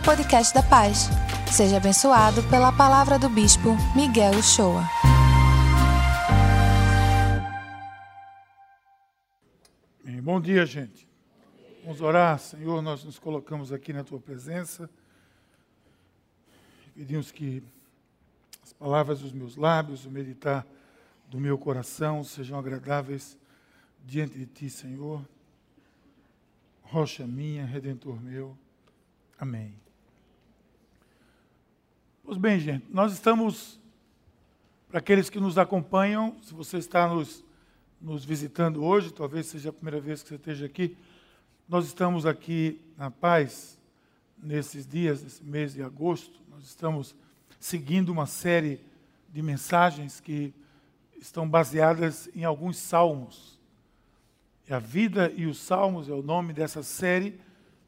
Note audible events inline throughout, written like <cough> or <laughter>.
ao podcast da Paz. Seja abençoado pela palavra do Bispo Miguel Uchoa. Bom dia, gente. Vamos orar, Senhor. Nós nos colocamos aqui na tua presença. Pedimos que as palavras dos meus lábios, o meditar do meu coração sejam agradáveis diante de ti, Senhor. Rocha minha, redentor meu. Amém. Pois bem, gente, nós estamos, para aqueles que nos acompanham, se você está nos, nos visitando hoje, talvez seja a primeira vez que você esteja aqui, nós estamos aqui na paz, nesses dias, nesse mês de agosto, nós estamos seguindo uma série de mensagens que estão baseadas em alguns salmos. E a vida e os salmos é o nome dessa série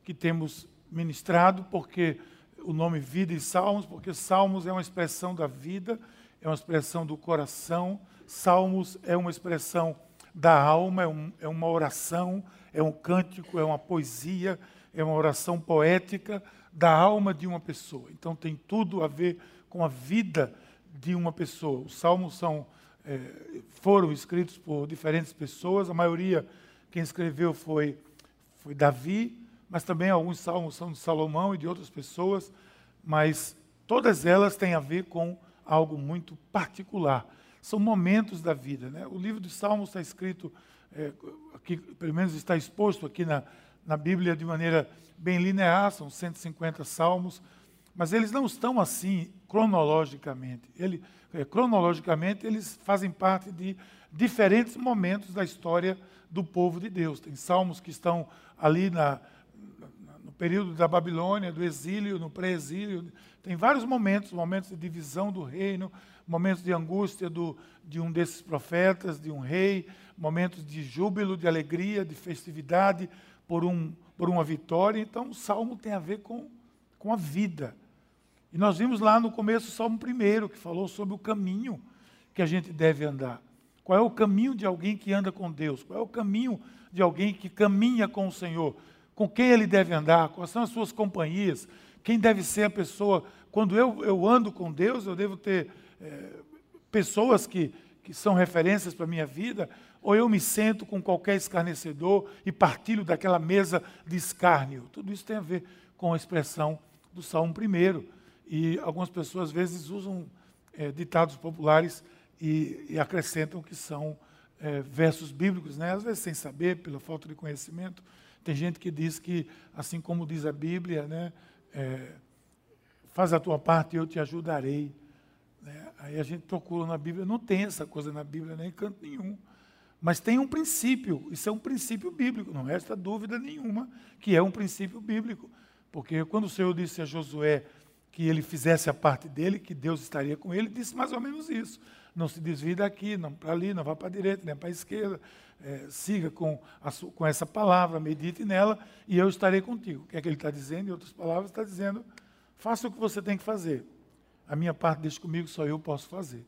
que temos ministrado, porque o nome Vida e Salmos, porque Salmos é uma expressão da vida, é uma expressão do coração, Salmos é uma expressão da alma, é, um, é uma oração, é um cântico, é uma poesia, é uma oração poética da alma de uma pessoa. Então tem tudo a ver com a vida de uma pessoa. Os salmos são, é, foram escritos por diferentes pessoas, a maioria quem escreveu foi, foi Davi, mas também alguns salmos são de Salomão e de outras pessoas, mas todas elas têm a ver com algo muito particular. São momentos da vida. Né? O livro dos Salmos está escrito, é, aqui, pelo menos está exposto aqui na, na Bíblia de maneira bem linear, são 150 salmos, mas eles não estão assim cronologicamente. Ele, é, cronologicamente, eles fazem parte de diferentes momentos da história do povo de Deus. Tem salmos que estão ali na, período da Babilônia, do exílio, no pré-exílio. Tem vários momentos, momentos de divisão do reino, momentos de angústia do, de um desses profetas, de um rei, momentos de júbilo, de alegria, de festividade por, um, por uma vitória. Então, o salmo tem a ver com, com a vida. E nós vimos lá no começo o salmo primeiro, que falou sobre o caminho que a gente deve andar. Qual é o caminho de alguém que anda com Deus? Qual é o caminho de alguém que caminha com o Senhor? Com quem ele deve andar, quais são as suas companhias, quem deve ser a pessoa. Quando eu, eu ando com Deus, eu devo ter é, pessoas que, que são referências para a minha vida, ou eu me sento com qualquer escarnecedor e partilho daquela mesa de escárnio. Tudo isso tem a ver com a expressão do Salmo 1. E algumas pessoas às vezes usam é, ditados populares e, e, acrescentam que são é, versos bíblicos, né? às vezes sem saber, pela falta de conhecimento. Tem gente que diz que, assim como diz a Bíblia, né, é, faz a tua parte e eu te ajudarei. Né? Aí a gente procura na Bíblia, não tem essa coisa na Bíblia nem em canto nenhum. Mas tem um princípio, isso é um princípio bíblico, não resta dúvida nenhuma que é um princípio bíblico. Porque quando o Senhor disse a Josué que ele fizesse a parte dele, que Deus estaria com ele, disse mais ou menos isso. Não se desvie daqui, não para ali, não vá para a direita, nem para a esquerda é, siga com, a, com essa palavra, medite nela e eu estarei contigo. O que é que ele está dizendo? Em outras palavras, está dizendo: faça o que você tem que fazer. A minha parte deixe comigo, só eu posso fazer.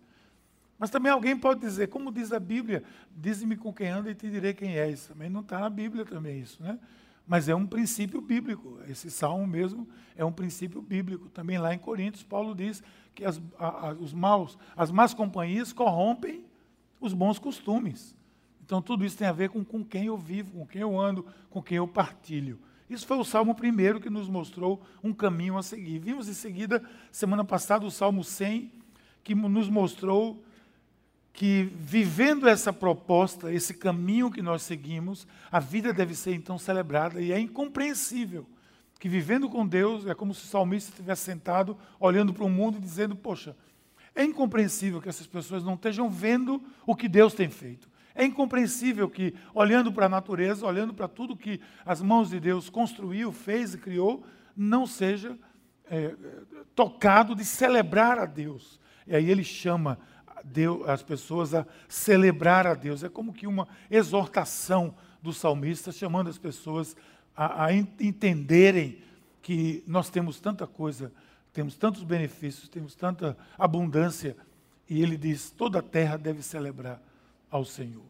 Mas também alguém pode dizer, como diz a Bíblia, dize-me com quem anda e te direi quem és. Também não está na Bíblia também isso, né? Mas é um princípio bíblico. Esse salmo mesmo é um princípio bíblico. Também lá em Coríntios, Paulo diz que as, a, a, os maus, as más companhias corrompem os bons costumes. Então, tudo isso tem a ver com, com quem eu vivo, com quem eu ando, com quem eu partilho. Isso foi o Salmo primeiro que nos mostrou um caminho a seguir. Vimos em seguida, semana passada, o Salmo 100, que nos mostrou que vivendo essa proposta, esse caminho que nós seguimos, a vida deve ser então celebrada e é incompreensível que vivendo com Deus é como se o salmista estivesse sentado olhando para o mundo e dizendo: Poxa, é incompreensível que essas pessoas não estejam vendo o que Deus tem feito. É incompreensível que, olhando para a natureza, olhando para tudo que as mãos de Deus construiu, fez e criou, não seja é, tocado de celebrar a Deus. E aí ele chama Deus, as pessoas a celebrar a Deus. É como que uma exortação do salmista, chamando as pessoas a, a entenderem que nós temos tanta coisa, temos tantos benefícios, temos tanta abundância. E ele diz: toda a terra deve celebrar ao Senhor.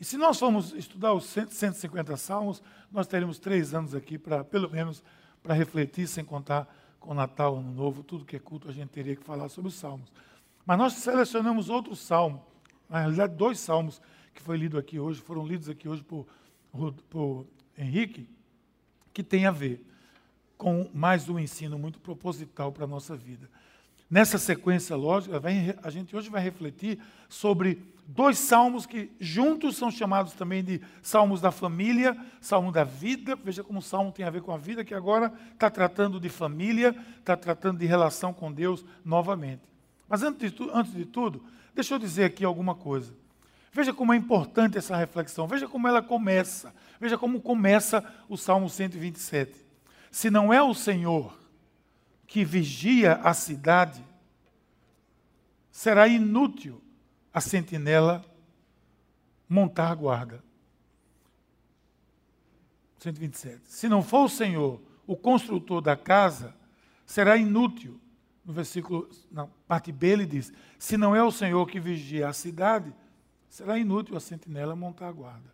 E se nós formos estudar os 150 salmos, nós teremos três anos aqui para, pelo menos, para refletir, sem contar com Natal, Ano Novo, tudo que é culto, a gente teria que falar sobre os salmos. Mas nós selecionamos outro salmo, na realidade, dois salmos que foi lido aqui hoje, foram lidos aqui hoje por, por Henrique, que tem a ver com mais um ensino muito proposital para a nossa vida. Nessa sequência lógica, a gente hoje vai refletir sobre dois salmos que juntos são chamados também de salmos da família, salmo da vida. Veja como o salmo tem a ver com a vida, que agora está tratando de família, está tratando de relação com Deus novamente. Mas antes de, tu, antes de tudo, deixa eu dizer aqui alguma coisa. Veja como é importante essa reflexão, veja como ela começa, veja como começa o Salmo 127. Se não é o Senhor que vigia a cidade, será inútil a sentinela montar guarda. 127. Se não for o Senhor o construtor da casa, será inútil. No versículo, na parte B, ele diz: Se não é o Senhor que vigia a cidade, será inútil a sentinela montar a guarda.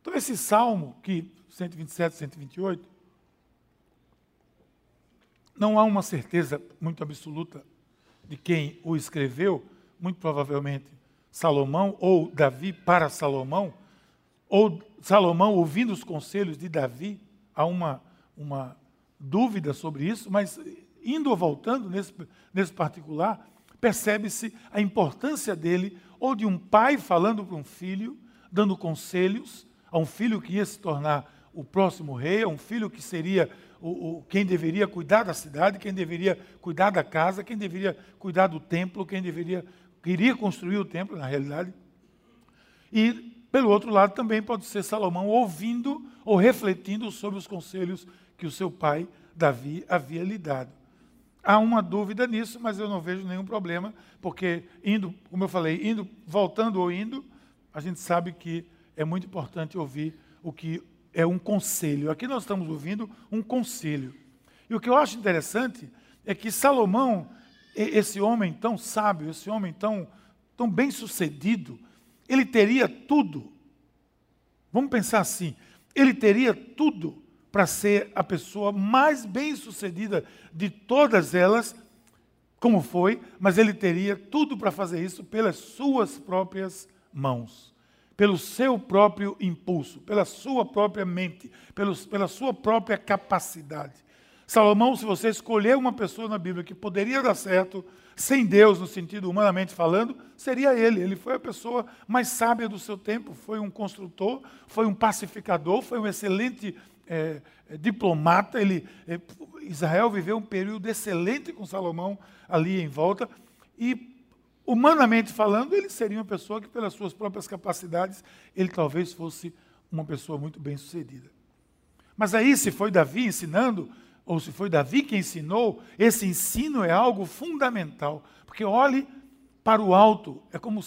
Então, esse salmo, que 127, 128, não há uma certeza muito absoluta de quem o escreveu, muito provavelmente Salomão ou Davi para Salomão, ou Salomão ouvindo os conselhos de Davi, há uma, uma dúvida sobre isso, mas indo ou voltando nesse, nesse particular, percebe-se a importância dele, ou de um pai falando para um filho, dando conselhos a um filho que ia se tornar o próximo rei, a um filho que seria o, o, quem deveria cuidar da cidade, quem deveria cuidar da casa, quem deveria cuidar do templo, quem deveria queria construir o templo, na realidade. E, pelo outro lado, também pode ser Salomão ouvindo ou refletindo sobre os conselhos que o seu pai, Davi, havia lhe dado. Há uma dúvida nisso, mas eu não vejo nenhum problema, porque indo, como eu falei, indo, voltando ou indo, a gente sabe que é muito importante ouvir o que é um conselho. Aqui nós estamos ouvindo um conselho. E o que eu acho interessante é que Salomão, esse homem tão sábio, esse homem tão, tão bem sucedido, ele teria tudo. Vamos pensar assim: ele teria tudo para ser a pessoa mais bem sucedida de todas elas, como foi, mas ele teria tudo para fazer isso pelas suas próprias mãos pelo seu próprio impulso, pela sua própria mente, pelos, pela sua própria capacidade. Salomão, se você escolher uma pessoa na Bíblia que poderia dar certo sem Deus, no sentido humanamente falando, seria ele. Ele foi a pessoa mais sábia do seu tempo, foi um construtor, foi um pacificador, foi um excelente é, diplomata. Ele, é, Israel viveu um período excelente com Salomão ali em volta. E humanamente falando, ele seria uma pessoa que, pelas suas próprias capacidades, ele talvez fosse uma pessoa muito bem sucedida. Mas aí, se foi Davi ensinando, ou se foi Davi que ensinou, esse ensino é algo fundamental. Porque olhe para o alto, é como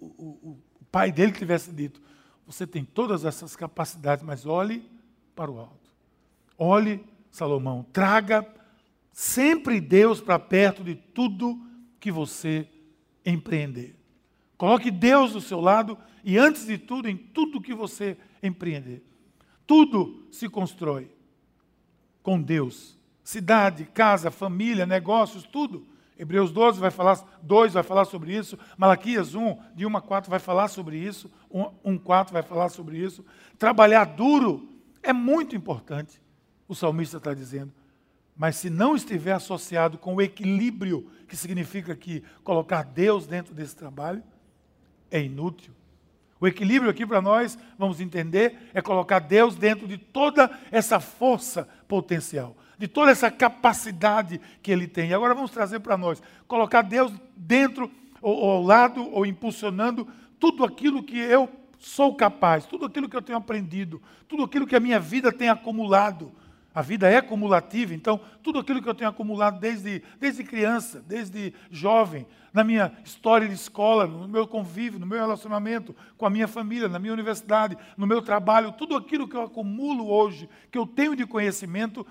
o, o, o pai dele tivesse dito: Você tem todas essas capacidades, mas olhe para o alto. Olhe, Salomão, traga sempre Deus para perto de tudo que você empreender. Coloque Deus do seu lado e, antes de tudo, em tudo que você empreender. Tudo se constrói com Deus. Cidade, casa, família, negócios, tudo. Hebreus 12 vai falar, 2 vai falar sobre isso, Malaquias 1, de 1 a 4 vai falar sobre isso, 1, 4 vai falar sobre isso. Trabalhar duro é muito importante, o salmista está dizendo. Mas se não estiver associado com o equilíbrio, que significa que colocar Deus dentro desse trabalho, é inútil. O equilíbrio aqui para nós, vamos entender, é colocar Deus dentro de toda essa força potencial, de toda essa capacidade que Ele tem. E agora vamos trazer para nós, colocar Deus dentro, ou, ao lado, ou impulsionando tudo aquilo que eu sou capaz, tudo aquilo que eu tenho aprendido, tudo aquilo que a minha vida tem acumulado a vida é cumulativa, então tudo aquilo que eu tenho acumulado desde, desde criança, desde jovem, na minha história de escola, no meu convívio, no meu relacionamento com a minha família, na minha universidade, no meu trabalho, tudo aquilo que eu acumulo hoje, que eu tenho de conhecimento,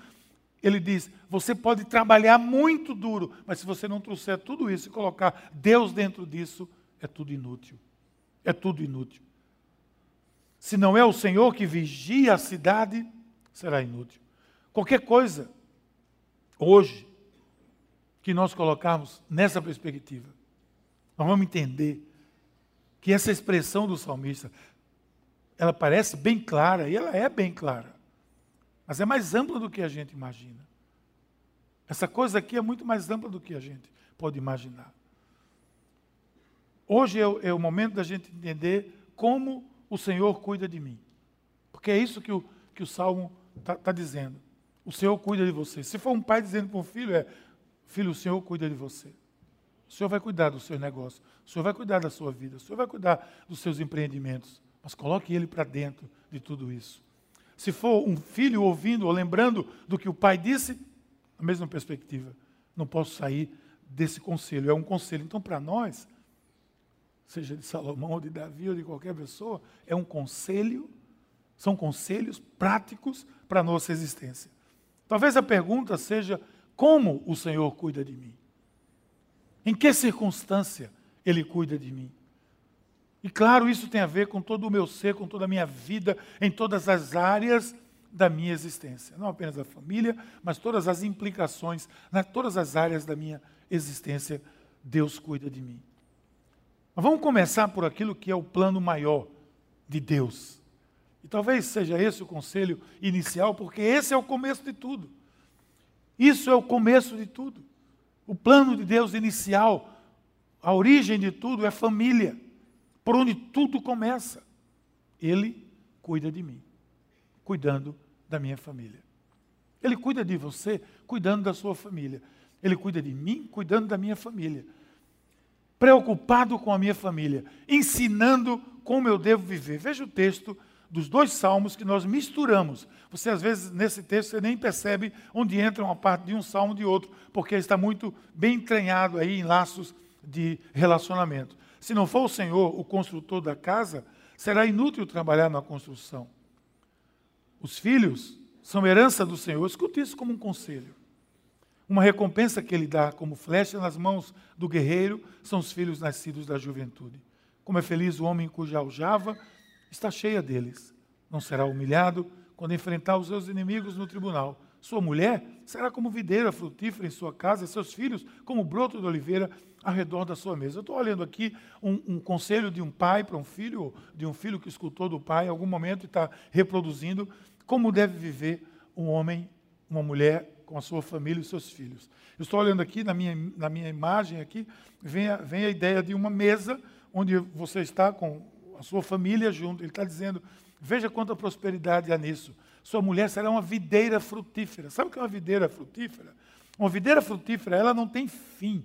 ele diz: você pode trabalhar muito duro, mas se você não trouxer tudo isso e colocar Deus dentro disso, é tudo inútil. É tudo inútil. Se não é o Senhor que vigia a cidade, será inútil. Qualquer coisa, hoje, que nós colocarmos nessa perspectiva, nós vamos entender que essa expressão do salmista, ela parece bem clara, e ela é bem clara, mas é mais ampla do que a gente imagina. Essa coisa aqui é muito mais ampla do que a gente pode imaginar. Hoje é o, é o momento da gente entender como o Senhor cuida de mim. Porque é isso que o, que o Salmo está tá dizendo. O Senhor cuida de você. Se for um pai dizendo para um filho, é: Filho, o Senhor cuida de você. O Senhor vai cuidar dos seus negócios. O Senhor vai cuidar da sua vida. O Senhor vai cuidar dos seus empreendimentos. Mas coloque ele para dentro de tudo isso. Se for um filho ouvindo ou lembrando do que o pai disse, a mesma perspectiva. Não posso sair desse conselho. É um conselho. Então, para nós, seja de Salomão ou de Davi ou de qualquer pessoa, é um conselho, são conselhos práticos para a nossa existência. Talvez a pergunta seja: como o Senhor cuida de mim? Em que circunstância Ele cuida de mim? E claro, isso tem a ver com todo o meu ser, com toda a minha vida, em todas as áreas da minha existência. Não apenas da família, mas todas as implicações, em todas as áreas da minha existência, Deus cuida de mim. Mas vamos começar por aquilo que é o plano maior de Deus. E talvez seja esse o conselho inicial, porque esse é o começo de tudo. Isso é o começo de tudo. O plano de Deus inicial, a origem de tudo é família, por onde tudo começa. Ele cuida de mim, cuidando da minha família. Ele cuida de você, cuidando da sua família. Ele cuida de mim, cuidando da minha família. Preocupado com a minha família, ensinando como eu devo viver. Veja o texto dos dois salmos que nós misturamos. Você, às vezes, nesse texto, você nem percebe onde entra uma parte de um salmo de outro, porque está muito bem entranhado aí em laços de relacionamento. Se não for o Senhor o construtor da casa, será inútil trabalhar na construção. Os filhos são herança do Senhor. Escute isso como um conselho. Uma recompensa que ele dá como flecha nas mãos do guerreiro são os filhos nascidos da juventude. Como é feliz o homem cuja aljava está cheia deles. Não será humilhado quando enfrentar os seus inimigos no tribunal. Sua mulher será como videira frutífera em sua casa, seus filhos como broto de oliveira ao redor da sua mesa. Eu estou olhando aqui um, um, conselho de um pai para um filho, de um filho que escutou do pai em algum momento e está reproduzindo como deve viver um homem, uma mulher com a sua família e seus filhos. Eu estou olhando aqui na minha, na minha imagem aqui, vem a, vem a ideia de uma mesa onde você está com a sua família junto. Ele está dizendo: veja quanta prosperidade há nisso. Sua mulher será uma videira frutífera. Sabe o que é uma videira frutífera? Uma videira frutífera, ela não tem fim.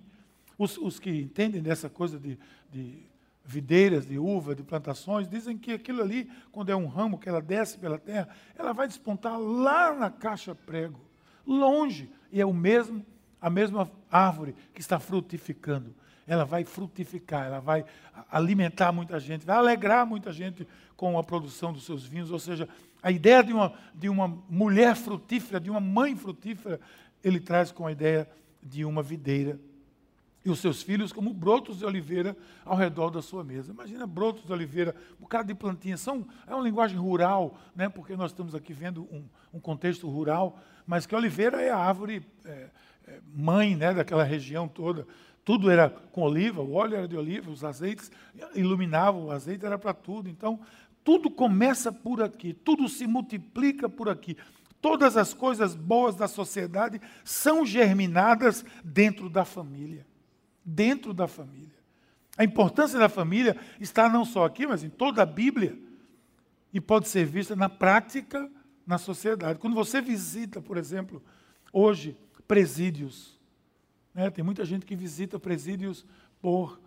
Os, os que entendem dessa coisa de, de videiras, de uva, de plantações, dizem que aquilo ali, quando é um ramo que ela desce pela terra, ela vai despontar lá na caixa prego, longe, e é o mesmo, a mesma árvore que está frutificando ela vai frutificar, ela vai alimentar muita gente, vai alegrar muita gente com a produção dos seus vinhos. Ou seja, a ideia de uma, de uma mulher frutífera, de uma mãe frutífera, ele traz com a ideia de uma videira. E os seus filhos como brotos de oliveira ao redor da sua mesa. Imagina brotos de oliveira, um bocado de plantinha. São, é uma linguagem rural, né, porque nós estamos aqui vendo um, um contexto rural, mas que oliveira é a árvore é, é, mãe né, daquela região toda. Tudo era com oliva, o óleo era de oliva, os azeites iluminavam, o azeite era para tudo. Então, tudo começa por aqui, tudo se multiplica por aqui. Todas as coisas boas da sociedade são germinadas dentro da família. Dentro da família. A importância da família está não só aqui, mas em toda a Bíblia. E pode ser vista na prática na sociedade. Quando você visita, por exemplo, hoje, presídios, né? Tem muita gente que visita presídios por,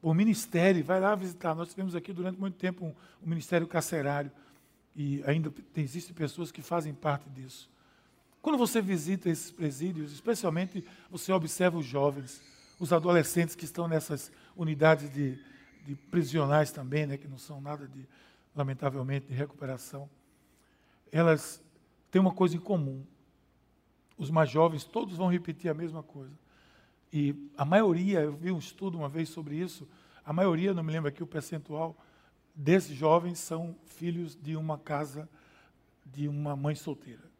por ministério, vai lá visitar. Nós tivemos aqui durante muito tempo um, um ministério carcerário e ainda tem, existem pessoas que fazem parte disso. Quando você visita esses presídios, especialmente você observa os jovens, os adolescentes que estão nessas unidades de, de prisionais também, né, que não são nada de, lamentavelmente, de recuperação, elas têm uma coisa em comum. Os mais jovens, todos vão repetir a mesma coisa. E a maioria, eu vi um estudo uma vez sobre isso, a maioria, não me lembro aqui o percentual, desses jovens são filhos de uma casa de uma mãe solteira.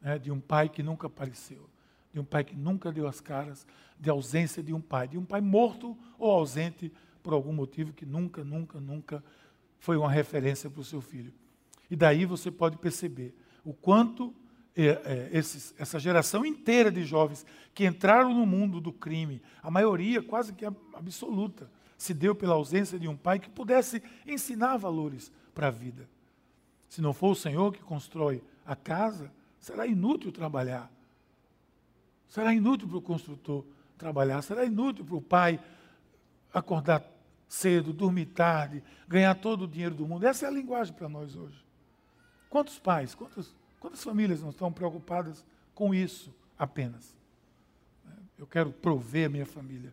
né, de um pai que nunca apareceu, de um pai que nunca deu as caras, de ausência de um pai, de um pai morto ou ausente por algum motivo que nunca, nunca, nunca foi uma referência para o seu filho. E daí você pode perceber o quanto é, é, esses, essa geração inteira de jovens que entraram no mundo do crime, a maioria quase que absoluta, se deu pela ausência de um pai que pudesse ensinar valores para a vida. Se não for o Senhor que constrói a casa, será inútil trabalhar. Será inútil para o construtor trabalhar, será inútil para o pai acordar cedo, dormir tarde, ganhar todo o dinheiro do mundo. Essa é a linguagem para nós hoje. Quantos pais, quantas, quantas famílias não estão preocupadas com isso apenas? Eu quero prover a minha família.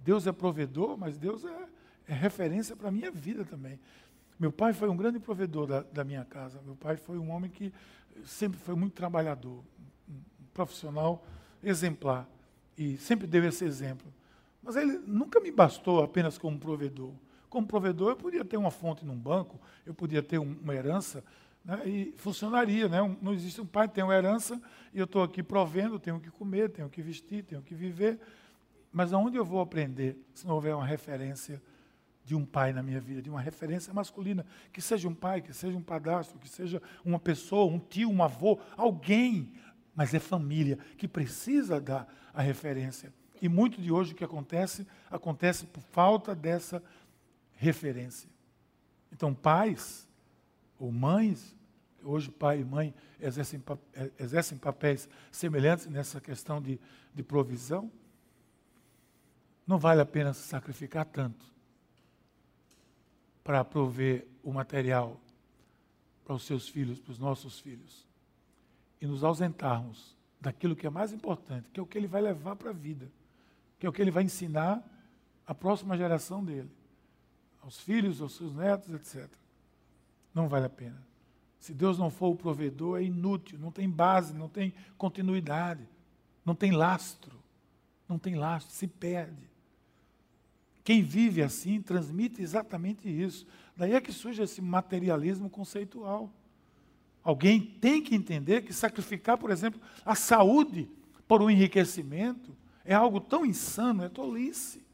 Deus é provedor, mas Deus é, é referência para a minha vida também. Meu pai foi um grande provedor da, da, minha casa. Meu pai foi um homem que sempre foi muito trabalhador, um profissional exemplar. E sempre deu esse exemplo. Mas ele nunca me bastou apenas como provedor. Como provedor, eu podia ter uma fonte num banco, eu podia ter um, uma herança, né, e funcionaria. Né? não existe um pai, tem uma herança, e eu estou aqui provendo, tenho que comer, tenho que vestir, tenho que viver. Mas aonde eu vou aprender se não houver uma referência de um pai na minha vida, de uma referência masculina, que seja um pai, que seja um padastro, que seja uma pessoa, um tio, um avô, alguém, mas é família que precisa dar a referência. E muito de hoje o que acontece, acontece por falta dessa referência. Então, pais ou mães, hoje pai e mãe exercem, é, exercem papéis semelhantes nessa questão de, de provisão, não vale a pena se sacrificar tanto para prover o material para os seus filhos, para os nossos filhos, e nos ausentarmos daquilo que é mais importante, que é o que ele vai levar para a vida que é o que ele vai ensinar à próxima geração dele, aos filhos, aos seus netos, etc. Não vale a pena. Se Deus não for o provedor, é inútil, não tem base, não tem continuidade, não tem lastro, não tem lastro, se perde. Quem vive assim transmite exatamente isso. Daí é que surge esse materialismo conceitual. Alguém tem que entender que sacrificar, por exemplo, a saúde por um enriquecimento é algo tão insano, é tolice.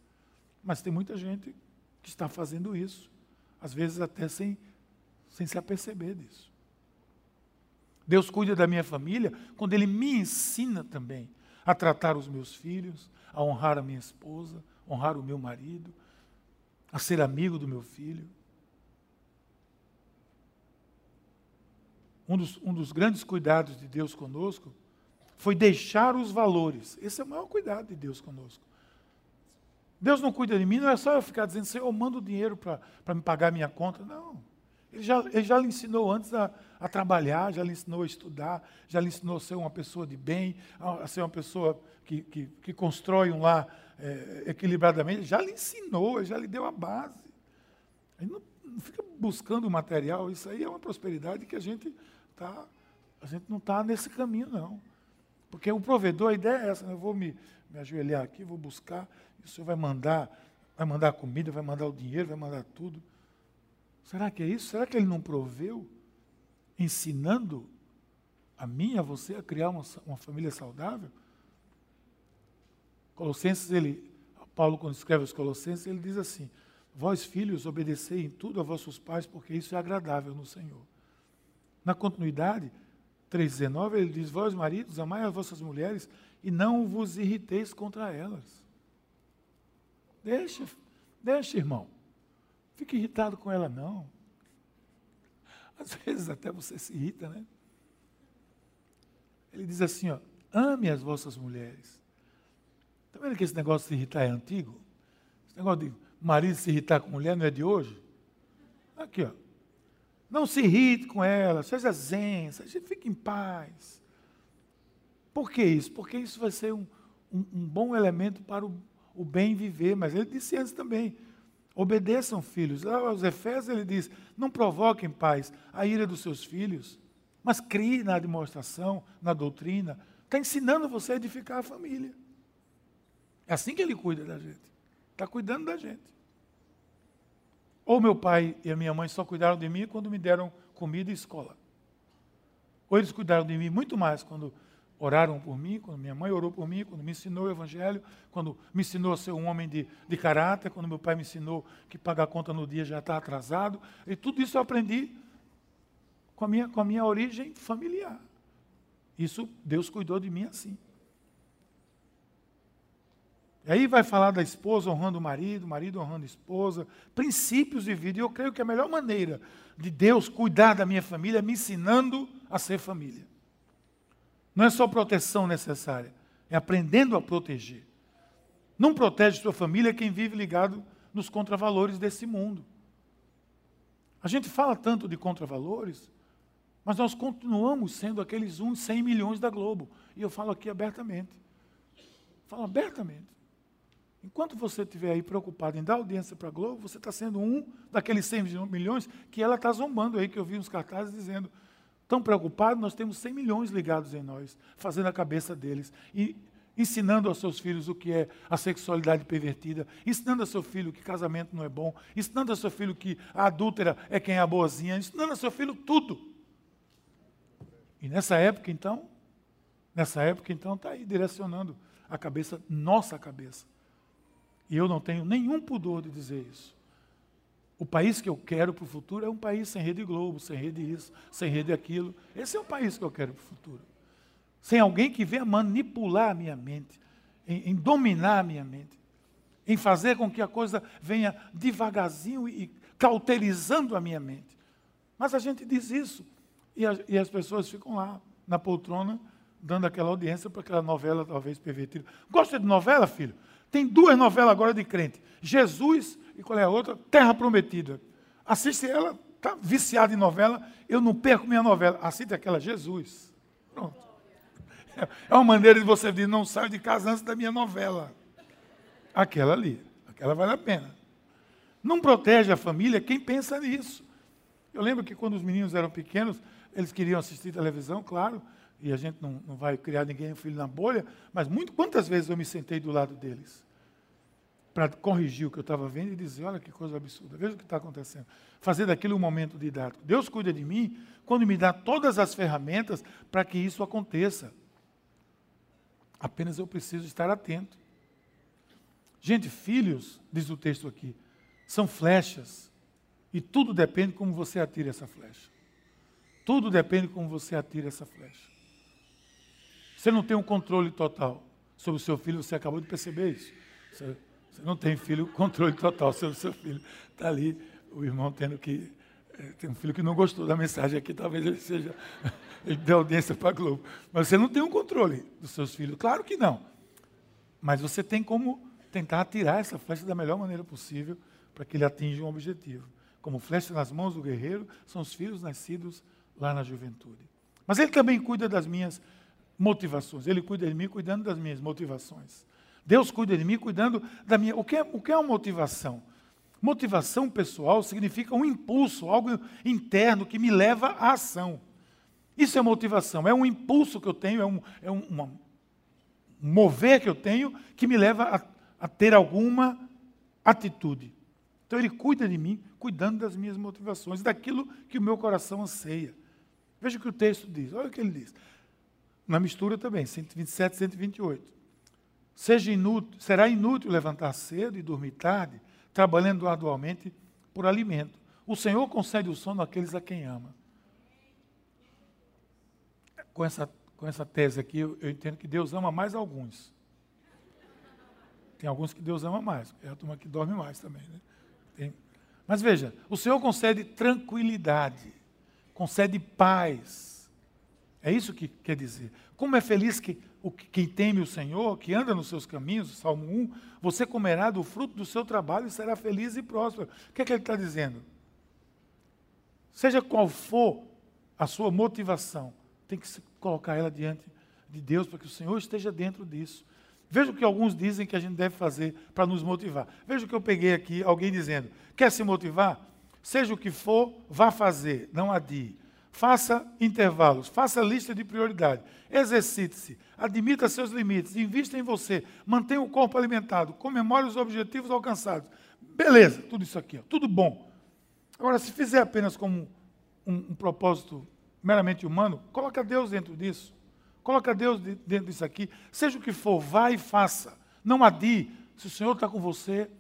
Mas tem muita gente que está fazendo isso, às vezes até sem, sem se aperceber disso. Deus cuida da minha família quando Ele me ensina também a tratar os meus filhos, a honrar a minha esposa, honrar o meu marido, a ser amigo do meu filho. Um dos, um dos grandes cuidados de Deus conosco foi deixar os valores. Esse é o maior cuidado de Deus conosco. Deus não cuida de mim, não é só eu ficar dizendo, Senhor, eu mando dinheiro para me pagar minha conta. Não. Ele já, ele já lhe ensinou antes a, a, trabalhar, já lhe ensinou a estudar, já lhe ensinou a ser uma pessoa de bem, a, ser uma pessoa que, que, que constrói um lar é, equilibradamente. Já lhe ensinou, já lhe deu a base. Ele não, não fica buscando o material, isso aí é uma prosperidade que a gente, tá, a gente não está nesse caminho, não. Porque o provedor, a ideia é essa, né? eu vou me, me ajoelhar aqui, vou buscar, e o Senhor vai mandar, vai mandar a comida, vai mandar o dinheiro, vai mandar tudo. Será que é isso? Será que ele não proveu, ensinando a mim, a você, a criar uma, uma família saudável? Colossenses, ele, Paulo, quando escreve os Colossenses, ele diz assim: Vós, filhos, obedecei em tudo a vossos pais, porque isso é agradável no Senhor. Na continuidade, 3,19, ele diz: Vós, maridos, amai as vossas mulheres e não vos irriteis contra elas. Deixa, deixa, irmão. Fique irritado com ela, não. Às <laughs> vezes até você se irrita, né? Ele diz assim: ó, ame as vossas mulheres. Está vendo que esse negócio de se irritar é antigo? Esse negócio de marido se irritar com mulher não é de hoje? Aqui, ó. Não se irrite com ela, seja zen, seja, fique em paz. Por que isso? Porque isso vai ser um, um, um bom elemento para o, o, bem viver. Mas ele disse antes também: obedeçam, filhos. Aos Efésios ele diz: não provoquem, pais, a ira dos seus filhos, mas crie na demonstração, na doutrina. Está ensinando você a edificar a família. É assim que ele cuida da gente. Está cuidando da gente. Ou meu pai e a minha mãe só cuidaram de mim quando me deram comida e escola. Ou eles cuidaram de mim muito mais quando oraram por mim, quando minha mãe orou por mim, quando me ensinou o Evangelho, quando me ensinou a ser um homem de, de caráter, quando meu pai me ensinou que pagar a conta no dia já está atrasado. E tudo isso eu aprendi com a minha, com a minha origem familiar. Isso Deus cuidou de mim assim. E aí vai falar da esposa honrando o marido, marido honrando a esposa, princípios de vida. E eu creio que a melhor maneira de Deus cuidar da minha família é me ensinando a ser família. Não é só proteção necessária, é aprendendo a proteger. Não protege sua família quem vive ligado nos contravalores desse mundo. A gente fala tanto de contravalores, mas nós continuamos sendo aqueles uns 100 milhões da Globo. E eu falo aqui abertamente. Falo abertamente. Enquanto você estiver aí preocupado em dar audiência para a Globo, você está sendo um daqueles 100 milhões que ela está zombando aí, que eu vi uns cartazes dizendo, tão preocupado, nós temos 100 milhões ligados em nós, fazendo a cabeça deles. E ensinando aos seus filhos o que é a sexualidade pervertida, ensinando ao seu filho que casamento não é bom, ensinando ao seu filho que a adúltera é quem é a boazinha, ensinando ao seu filho tudo. E nessa época, então, nessa época, então, está aí direcionando a cabeça, nossa cabeça. E eu não tenho nenhum pudor de dizer isso. O país que eu quero para o futuro é um país sem rede Globo, sem rede isso, sem rede aquilo. Esse é o país que eu quero para o futuro. Sem alguém que venha manipular a minha mente, em, em, dominar a minha mente, em fazer com que a coisa venha devagarzinho e cauterizando a minha mente. Mas a gente diz isso. E, a, e as pessoas ficam lá, na poltrona, dando aquela audiência para aquela novela talvez pervertida. Gosta de novela, filho? Tem duas novelas agora de crente. Jesus e qual é a outra? Terra Prometida. Assiste ela, está viciado em novela. Eu não perco minha novela. Assiste aquela Jesus. Pronto. É uma maneira de você dizer, não saio de casa antes da minha novela. Aquela ali. Aquela vale a pena. Não protege a família quem pensa nisso. Eu lembro que quando os meninos eram pequenos, eles queriam assistir televisão, claro e a gente não, não vai criar ninguém um filho na bolha, mas muito, quantas vezes eu me sentei do lado deles para corrigir o que eu estava vendo e dizer, olha que coisa absurda, veja o que está acontecendo. Fazer daquilo um momento didático. Deus cuida de mim quando me dá todas as ferramentas para que isso aconteça. Apenas eu preciso estar atento. Gente, filhos, diz o texto aqui, são flechas. E tudo depende como você atira essa flecha. Tudo depende como você atira essa flecha. Você não tem um controle total sobre o seu filho, você acabou de perceber isso. Você, você não tem filho, controle total sobre o seu filho. Está ali o irmão tendo que. É, tem um filho que não gostou da mensagem aqui, talvez ele seja. <laughs> ele dê audiência para a Globo. Mas você não tem um controle dos seus filhos. Claro que não. Mas você tem como tentar atirar essa flecha da melhor maneira possível para que ele atinja um objetivo. Como flecha nas mãos do guerreiro, são os filhos nascidos lá na juventude. Mas ele também cuida das minhas motivações. Ele cuida de mim cuidando das minhas motivações. Deus cuida de mim cuidando da minha. O que é, o que é uma motivação? Motivação pessoal significa um impulso, algo interno que me leva à ação. Isso é motivação, é um impulso que eu tenho, é um, é um uma, um mover que eu tenho que me leva a, a ter alguma atitude. Então ele cuida de mim, cuidando das minhas motivações, daquilo que o meu coração anseia. Veja o que o texto diz, olha o que ele diz na mistura também, 127, 128. Seja inútil, será inútil levantar cedo e dormir tarde, trabalhando arduamente por alimento. O Senhor concede o sono àqueles a quem ama. Com essa, com essa tese aqui, eu, eu entendo que Deus ama mais alguns. Tem alguns que Deus ama mais, é a turma que dorme mais também. Né? Tem. Mas veja, o Senhor concede tranquilidade, concede paz é isso que quer dizer. Como é feliz que o, quem teme o Senhor, que anda nos seus caminhos, Salmo 1, você comerá do fruto do seu trabalho e será feliz e próspero. O que é que ele está dizendo? Seja qual for a sua motivação, tem que colocar ela diante de Deus para que o Senhor esteja dentro disso. Veja o que alguns dizem que a gente deve fazer para nos motivar. Veja o que eu peguei aqui, alguém dizendo: quer se motivar? Seja o que for, vá fazer, não adie. Faça intervalos, faça lista de prioridade, exercite-se, admita seus limites, invista em você, mantenha o corpo alimentado, comemore os objetivos alcançados. Beleza, tudo isso aqui, ó, tudo bom. Agora, se fizer apenas como um, um propósito meramente humano, coloca Deus dentro disso. Coloca Deus dentro disso aqui. Seja o que for, vá e faça. Não adie. Se o Senhor está com você,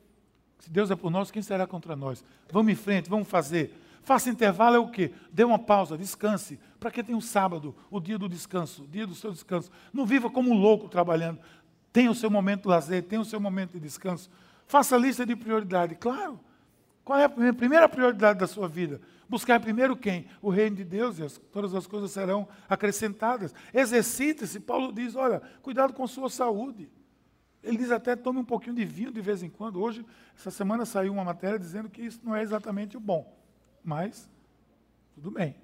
se Deus é por nós, quem será contra nós? Vamos em frente, vamos fazer. Faça intervalo é o quê? Dê uma pausa, descanse. Para que tem o um sábado, o dia do descanso, o dia do seu descanso. Não viva como um louco trabalhando. Tenha o seu momento de lazer, tenha o seu momento de descanso. Faça a lista de prioridade. Claro. Qual é a primeira prioridade da sua vida? Buscar primeiro quem? O reino de Deus e as, todas as coisas serão acrescentadas. Exercite-se. Paulo diz: olha, cuidado com sua saúde. Ele diz até tome um pouquinho de vinho de vez em quando. Hoje, essa semana saiu uma matéria dizendo que isso não é exatamente o bom. Mas, tudo bem.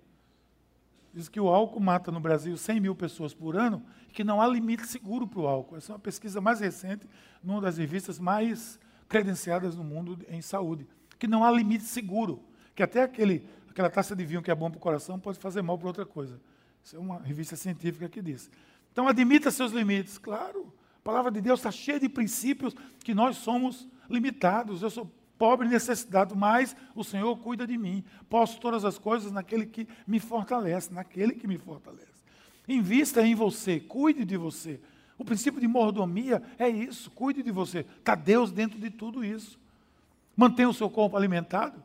Diz que o álcool mata no Brasil 100 mil pessoas por ano e que não há limite seguro para o álcool. Essa é uma pesquisa mais recente, numa das revistas mais credenciadas no mundo em saúde. Que não há limite seguro. Que até aquele, aquela taça de vinho que é bom para o coração pode fazer mal para outra coisa. Isso é uma revista científica que diz. Então, admita seus limites. Claro, a palavra de Deus está cheia de princípios que nós somos limitados. Eu sou pobre necessitado, mas o Senhor cuida de mim. Posso todas as coisas naquele que me fortalece, naquele que me fortalece. Invista em você, cuide de você. O princípio de mordomia é isso, cuide de você. Está Deus dentro de tudo isso. Mantenha o seu corpo alimentado.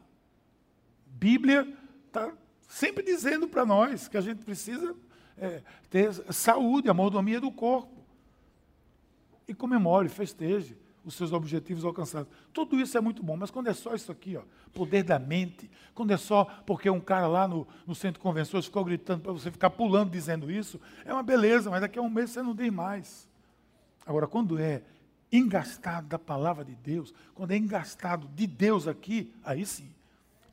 Bíblia está sempre dizendo para nós que a gente precisa é, ter saúde, a mordomia do corpo. E comemore, festeje os seus objetivos alcançados. Tudo isso é muito bom, mas quando é só isso aqui, ó, poder da mente, quando é só porque um cara lá no, no centro de convenções ficou gritando para você ficar pulando dizendo isso, é uma beleza, mas daqui a um mês você não tem mais. Agora, quando é engastado da palavra de Deus, quando é engastado de Deus aqui, aí sim.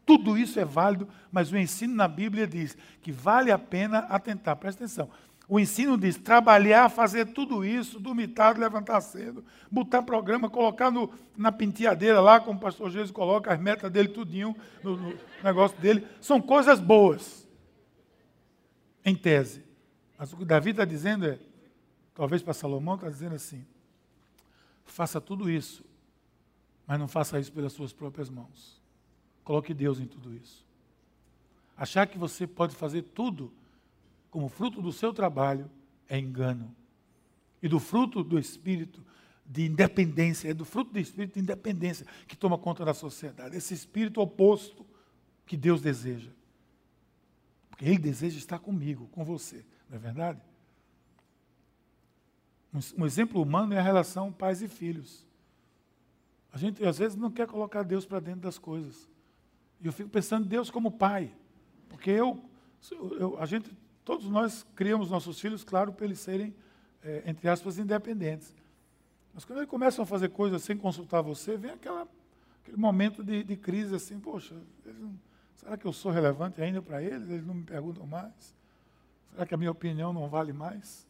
Tudo isso é válido, mas o ensino na Bíblia diz que vale a pena atentar. Presta atenção. O ensino diz trabalhar, fazer tudo isso, dormir tarde, levantar cedo, botar programa, colocar no, na penteadeira lá, como o pastor Jesus coloca as metas dele tudinho no, no negócio dele. São coisas boas, em tese. Mas o que Davi está dizendo é, talvez para Salomão está dizendo assim, faça tudo isso, mas não faça isso pelas suas próprias mãos. Coloque Deus em tudo isso. Achar que você pode fazer tudo como fruto do seu trabalho é engano. E do fruto do espírito de independência, é do fruto do espírito de independência que toma conta da sociedade. Esse espírito oposto que Deus deseja. Porque Ele deseja estar comigo, com você, não é verdade? Um exemplo humano é a relação pais e filhos. A gente às vezes não quer colocar Deus para dentro das coisas. E eu fico pensando em Deus como pai. Porque eu, eu a gente Todos nós criamos nossos filhos, claro, para eles serem, é, entre aspas, independentes. Mas quando eles começam a fazer coisas sem consultar você, vem aquela, aquele momento de, de crise assim, poxa, não, será que eu sou relevante ainda para eles? Eles não me perguntam mais? Será que a minha opinião não vale mais?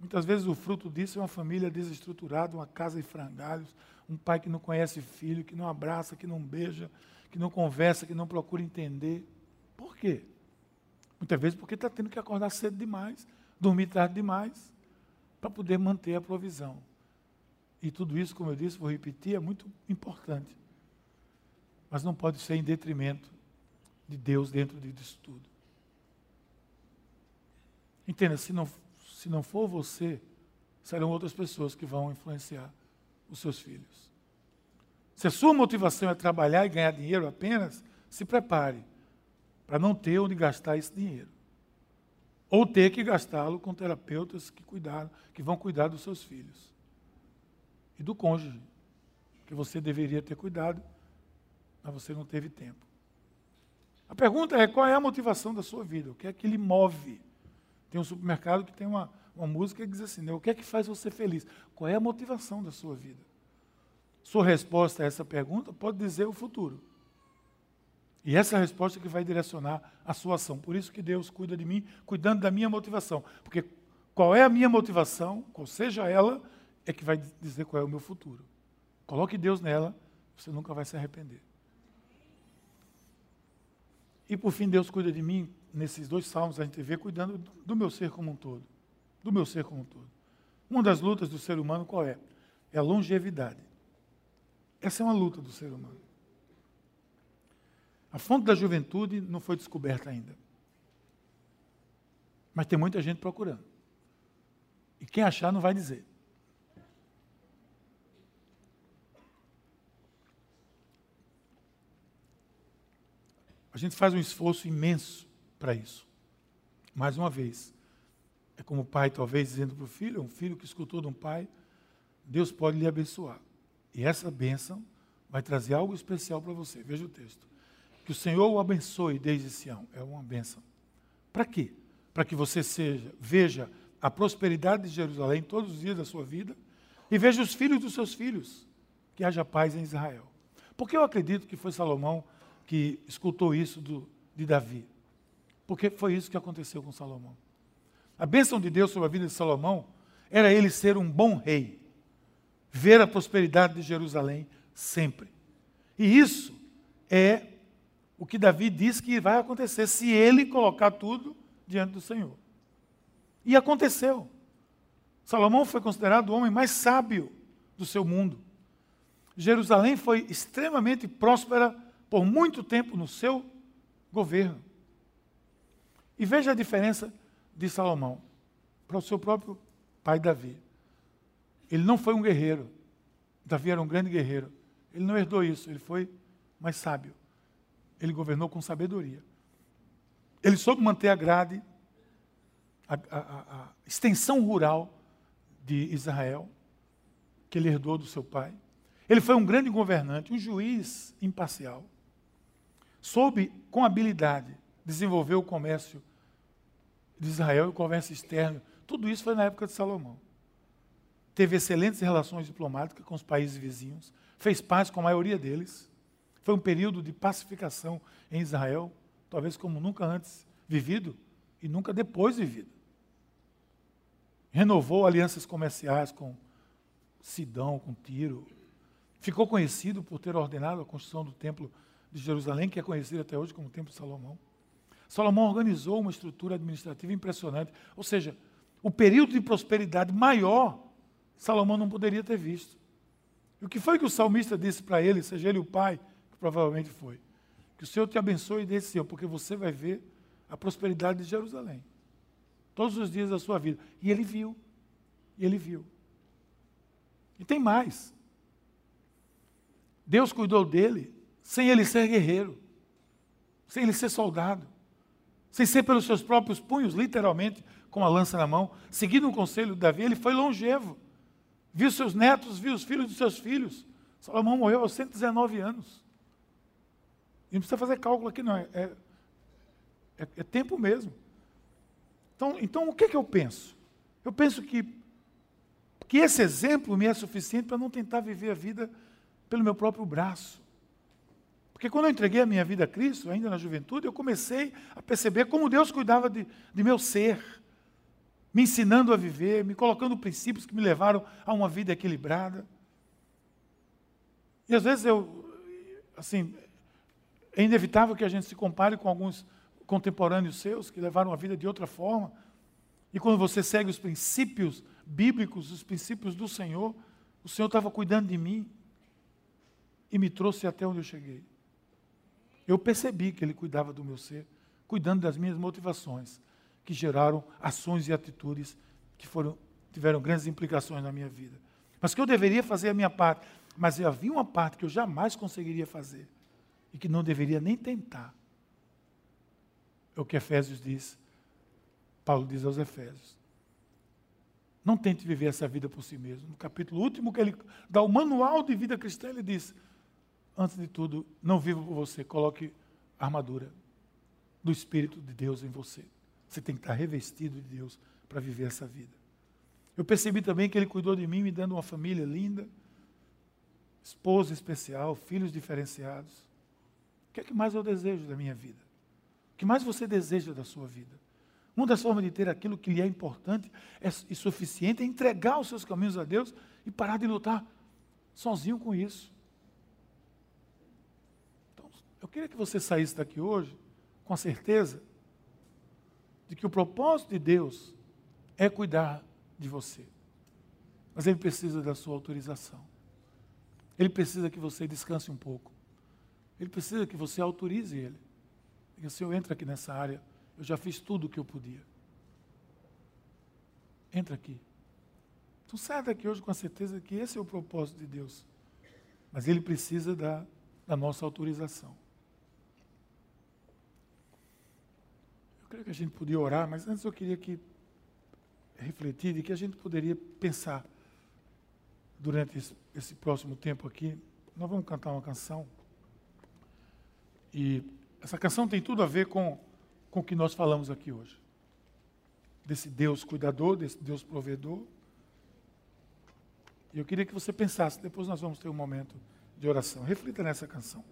Muitas vezes o fruto disso é uma família desestruturada, uma casa em frangalhos, um pai que não conhece filho, que não abraça, que não beija, que não conversa, que não procura entender. Por quê? Muitas vezes porque está tendo que acordar cedo demais, dormir tarde demais, para poder manter a provisão. E tudo isso, como eu disse, vou repetir, é muito importante. Mas não pode ser em detrimento de Deus dentro disso tudo. Entenda, se não, se não for você, serão outras pessoas que vão influenciar os seus filhos. Se a sua motivação é trabalhar e ganhar dinheiro apenas, se prepare para não ter onde gastar esse dinheiro. Ou ter que gastá-lo com terapeutas que cuidaram, que vão cuidar dos seus filhos. E do cônjuge, que você deveria ter cuidado, mas você não teve tempo. A pergunta é: qual é a motivação da sua vida? O que é que lhe move? Tem um supermercado que tem uma, uma música que diz assim: né? o que é que faz você feliz? Qual é a motivação da sua vida? Sua resposta a essa pergunta pode dizer o futuro. E essa é a resposta que vai direcionar a sua ação. Por isso que Deus cuida de mim, cuidando da minha motivação. Porque qual é a minha motivação, qual seja ela, é que vai dizer qual é o meu futuro. Coloque Deus nela, você nunca vai se arrepender. E por fim, Deus cuida de mim, nesses dois salmos a gente vê cuidando do meu ser como um todo. Do meu ser como um todo. Uma das lutas do ser humano qual é? É a longevidade. Essa é uma luta do ser humano. A fonte da juventude não foi descoberta ainda. Mas tem muita gente procurando. E quem achar não vai dizer. A gente faz um esforço imenso para isso. Mais uma vez, é como o pai talvez dizendo para o filho, um filho que escutou de um pai, Deus pode lhe abençoar. E essa bênção vai trazer algo especial para você. Veja o texto. Que o Senhor o abençoe desde Sião. É uma bênção. Para quê? Para que você seja, veja a prosperidade de Jerusalém todos os dias da sua vida e veja os filhos dos seus filhos. Que haja paz em Israel. Porque eu acredito que foi Salomão que escutou isso do, de Davi. Porque foi isso que aconteceu com Salomão. A bênção de Deus sobre a vida de Salomão era ele ser um bom rei, ver a prosperidade de Jerusalém sempre. E isso é o que Davi diz que vai acontecer se ele colocar tudo diante do Senhor. E aconteceu. Salomão foi considerado o homem mais sábio do seu mundo. Jerusalém foi extremamente próspera por muito tempo no seu governo. E veja a diferença de Salomão para o seu próprio pai Davi. Ele não foi um guerreiro. Davi era um grande guerreiro. Ele não herdou isso, ele foi mais sábio. Ele governou com sabedoria. Ele soube manter a grade, a, a, a extensão rural de Israel, que ele herdou do seu pai. Ele foi um grande governante, um juiz imparcial soube, com habilidade, desenvolver o comércio de Israel e o comércio externo. Tudo isso foi na época de Salomão. Teve excelentes relações diplomáticas com os países vizinhos, fez paz com a maioria deles. Foi um período de pacificação em Israel, talvez como nunca antes vivido e nunca depois vivido. Renovou alianças comerciais com Sidão, com Tiro. Ficou conhecido por ter ordenado a construção do templo de Jerusalém, que é conhecido até hoje como Templo de Salomão. Salomão organizou uma estrutura administrativa impressionante. Ou seja, o período de prosperidade maior, Salomão não poderia ter visto. E o que foi que o salmista disse para ele, seja ele o pai, provavelmente foi? Que o Senhor te abençoe desse Senhor, porque você vai ver a prosperidade de Jerusalém. Todos os dias da sua vida. E ele viu. E ele viu. E tem mais. Deus cuidou dele sem ele ser guerreiro, sem ele ser soldado, sem ser pelos seus próprios punhos, literalmente, com a lança na mão, seguindo o conselho de Davi, ele foi longevo. Viu seus netos, viu os filhos dos seus filhos. Salomão morreu aos 119 anos. Não precisa fazer cálculo aqui, não. É, é, é, é tempo mesmo. Então, então, o que, que eu penso? Eu penso que, que esse exemplo me é suficiente para não tentar viver a vida pelo meu próprio braço. Porque quando eu entreguei a minha vida a Cristo, ainda na juventude, eu comecei a perceber como Deus cuidava de, de meu ser, me ensinando a viver, me colocando princípios que me levaram a uma vida equilibrada. E às vezes eu, assim, é inevitável que a gente se compare com alguns contemporâneos seus que levaram a vida de outra forma. E quando você segue os princípios bíblicos, os princípios do Senhor, o Senhor estava cuidando de mim e me trouxe até onde eu cheguei. Eu percebi que ele cuidava do meu ser, cuidando das minhas motivações, que geraram ações e atitudes que foram, tiveram grandes implicações na minha vida. Mas que eu deveria fazer a minha parte. Mas havia uma parte que eu jamais conseguiria fazer e que não deveria nem tentar. É o que Efésios diz, Paulo diz aos Efésios. Não tente viver essa vida por si mesmo. No capítulo último que ele dá o manual de vida cristã, ele diz: antes de tudo, não viva por você, coloque a armadura do Espírito de Deus em você. Você tem que estar revestido de Deus para viver essa vida. Eu percebi também que Ele cuidou de mim, me dando uma família linda, esposa especial, filhos diferenciados. Que é que mais eu desejo da minha vida? O que mais você deseja da sua vida? Uma das formas de ter aquilo que lhe é importante é, e suficiente é entregar os seus caminhos a Deus e parar de lutar sozinho com isso. Eu queria que você saísse daqui hoje com a certeza de que o propósito de Deus é cuidar de você. Mas Ele precisa da sua autorização. Ele precisa que você descanse um pouco. Ele precisa que você autorize Ele. Diga, Senhor, entra aqui nessa área. Eu já fiz tudo o que eu podia. entra aqui. Então saia daqui hoje com a certeza que esse é o propósito de Deus. Mas ele precisa da, da nossa autorização. Eu creio que a gente podia orar, mas antes eu queria que refletir de que a gente poderia pensar durante esse, esse próximo tempo aqui. Nós vamos cantar uma canção. E essa canção tem tudo a ver com, com o que nós falamos aqui hoje. Desse Deus cuidador, desse Deus provedor. E eu queria que você pensasse, depois nós vamos ter um momento de oração. Reflita nessa canção.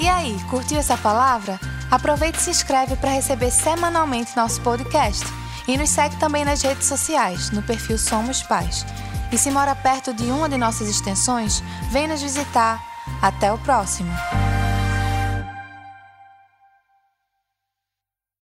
E aí, curtiu essa palavra? Aproveite e se inscreve para receber semanalmente nosso podcast. E nos segue também nas redes sociais, no perfil Somos Pais. E se mora perto de uma de nossas extensões, vem nos visitar. Até o próximo!